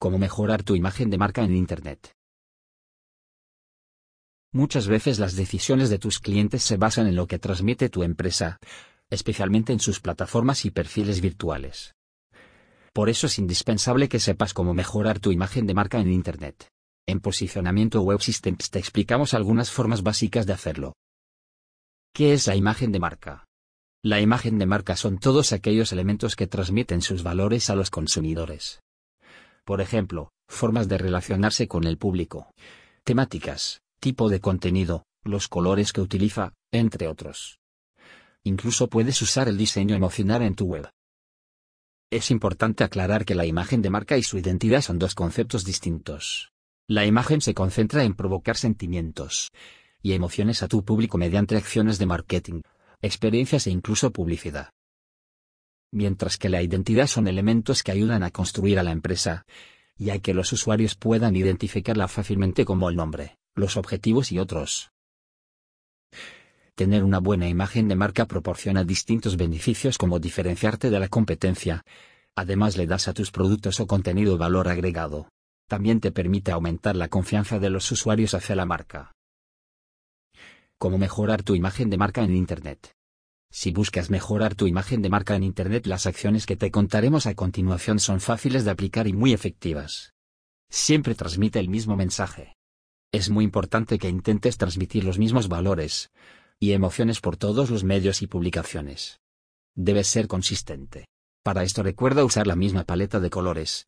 Cómo mejorar tu imagen de marca en Internet. Muchas veces las decisiones de tus clientes se basan en lo que transmite tu empresa, especialmente en sus plataformas y perfiles virtuales. Por eso es indispensable que sepas cómo mejorar tu imagen de marca en Internet. En Posicionamiento Web Systems te explicamos algunas formas básicas de hacerlo. ¿Qué es la imagen de marca? La imagen de marca son todos aquellos elementos que transmiten sus valores a los consumidores. Por ejemplo, formas de relacionarse con el público, temáticas, tipo de contenido, los colores que utiliza, entre otros. Incluso puedes usar el diseño emocional en tu web. Es importante aclarar que la imagen de marca y su identidad son dos conceptos distintos. La imagen se concentra en provocar sentimientos y emociones a tu público mediante acciones de marketing, experiencias e incluso publicidad mientras que la identidad son elementos que ayudan a construir a la empresa, y a que los usuarios puedan identificarla fácilmente como el nombre, los objetivos y otros. Tener una buena imagen de marca proporciona distintos beneficios como diferenciarte de la competencia, además le das a tus productos o contenido valor agregado. También te permite aumentar la confianza de los usuarios hacia la marca. Cómo mejorar tu imagen de marca en Internet. Si buscas mejorar tu imagen de marca en Internet, las acciones que te contaremos a continuación son fáciles de aplicar y muy efectivas. Siempre transmite el mismo mensaje. Es muy importante que intentes transmitir los mismos valores y emociones por todos los medios y publicaciones. Debes ser consistente. Para esto recuerda usar la misma paleta de colores,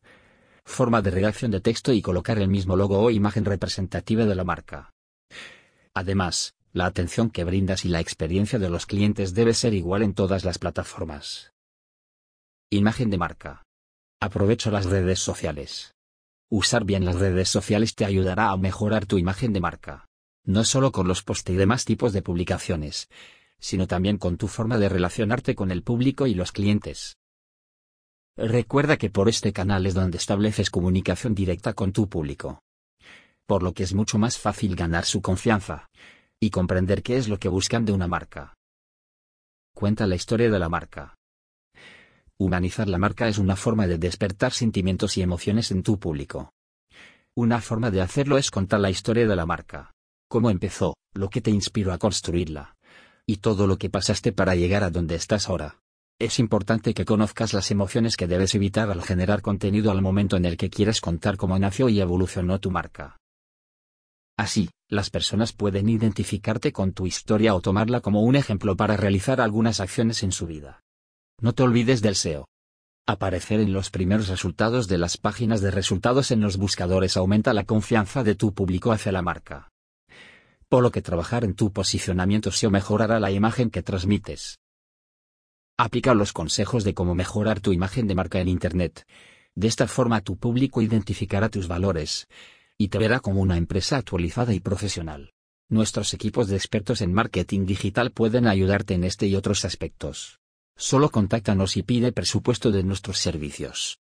forma de redacción de texto y colocar el mismo logo o imagen representativa de la marca. Además, la atención que brindas y la experiencia de los clientes debe ser igual en todas las plataformas. Imagen de marca. Aprovecho las redes sociales. Usar bien las redes sociales te ayudará a mejorar tu imagen de marca. No solo con los posts y demás tipos de publicaciones, sino también con tu forma de relacionarte con el público y los clientes. Recuerda que por este canal es donde estableces comunicación directa con tu público. Por lo que es mucho más fácil ganar su confianza y comprender qué es lo que buscan de una marca. Cuenta la historia de la marca. Humanizar la marca es una forma de despertar sentimientos y emociones en tu público. Una forma de hacerlo es contar la historia de la marca. Cómo empezó, lo que te inspiró a construirla. Y todo lo que pasaste para llegar a donde estás ahora. Es importante que conozcas las emociones que debes evitar al generar contenido al momento en el que quieres contar cómo nació y evolucionó tu marca. Así, las personas pueden identificarte con tu historia o tomarla como un ejemplo para realizar algunas acciones en su vida. No te olvides del SEO. Aparecer en los primeros resultados de las páginas de resultados en los buscadores aumenta la confianza de tu público hacia la marca. Por lo que trabajar en tu posicionamiento SEO mejorará la imagen que transmites. Aplica los consejos de cómo mejorar tu imagen de marca en Internet. De esta forma tu público identificará tus valores, y te verá como una empresa actualizada y profesional. Nuestros equipos de expertos en marketing digital pueden ayudarte en este y otros aspectos. Solo contáctanos y pide presupuesto de nuestros servicios.